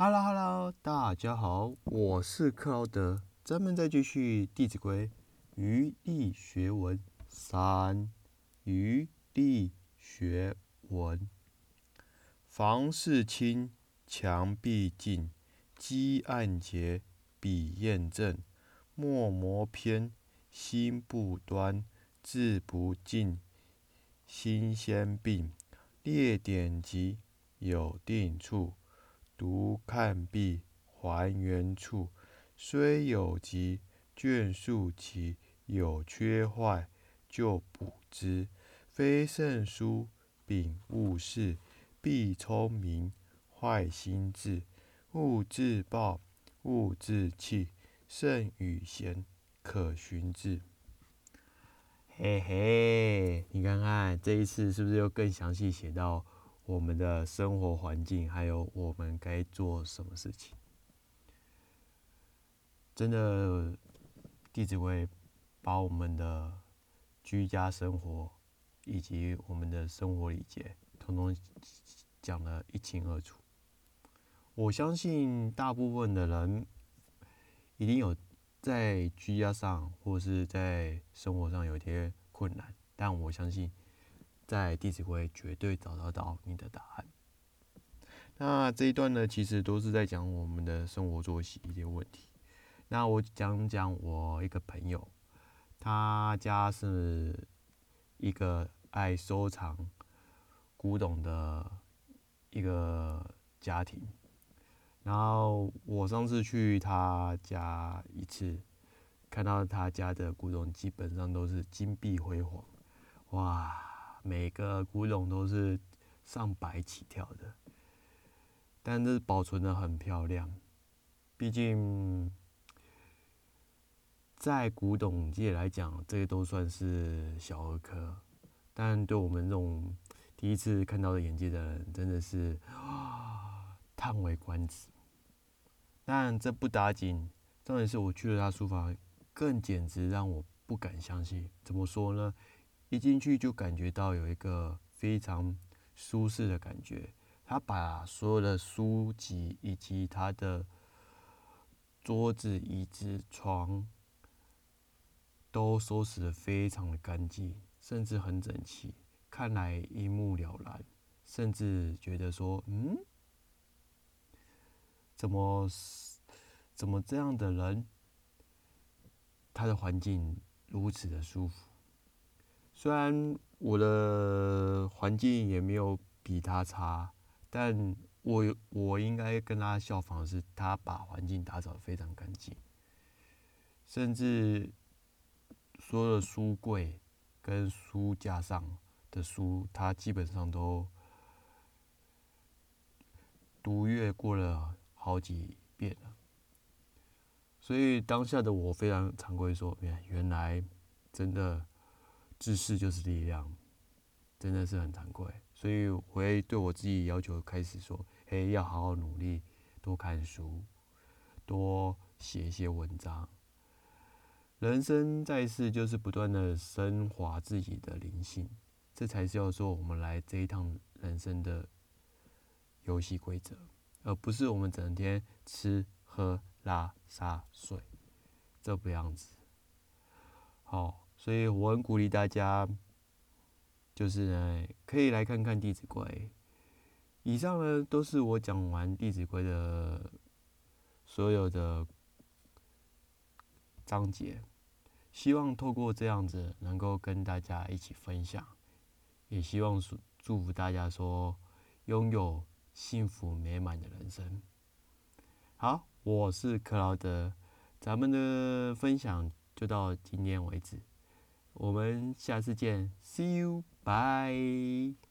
Hello Hello，大家好，我是克劳德，咱们再继续《弟子规》余力学文三，余力学文。房事清，墙壁净，积案洁，笔砚正，墨磨偏，心不端，字不进，心先病，列典籍，有定处。读看毕，还原处。虽有急，卷数齐，有缺坏，就补之。非圣书，秉勿视。必聪明，坏心智。勿自暴，勿自弃。圣与贤，可循之。嘿嘿，你看看这一次是不是又更详细写到？我们的生活环境，还有我们该做什么事情，真的，《弟子规》把我们的居家生活以及我们的生活礼节，统统讲得一清二楚。我相信大部分的人一定有在居家上或是在生活上有一些困难，但我相信。在《弟子规》绝对找得到你的答案。那这一段呢，其实都是在讲我们的生活作息一些问题。那我讲讲我一个朋友，他家是一个爱收藏古董的一个家庭。然后我上次去他家一次，看到他家的古董基本上都是金碧辉煌，哇！每个古董都是上百起跳的，但是保存的很漂亮。毕竟在古董界来讲，这些都算是小儿科，但对我们这种第一次看到的眼界的人，真的是啊叹为观止。但这不打紧，重点是我去了他书房，更简直让我不敢相信。怎么说呢？一进去就感觉到有一个非常舒适的感觉。他把所有的书籍以及他的桌子、椅子、床都收拾的非常的干净，甚至很整齐，看来一目了然。甚至觉得说，嗯，怎么怎么这样的人，他的环境如此的舒服。虽然我的环境也没有比他差，但我我应该跟他效仿的是，他把环境打扫的非常干净，甚至所有的书柜跟书架上的书，他基本上都读阅过了好几遍了。所以当下的我非常惭愧，说，原原来真的。知识就是力量，真的是很惭愧，所以我会对我自己要求开始说：，嘿，要好好努力，多看书，多写一些文章。人生在世，就是不断的升华自己的灵性，这才是要说我们来这一趟人生的游戏规则，而不是我们整天吃喝拉撒睡这不样子。好。所以我很鼓励大家，就是呢，可以来看看《弟子规》。以上呢，都是我讲完《弟子规》的所有的章节。希望透过这样子，能够跟大家一起分享，也希望祝祝福大家说，拥有幸福美满的人生。好，我是克劳德，咱们的分享就到今天为止。我们下次见，See you，bye。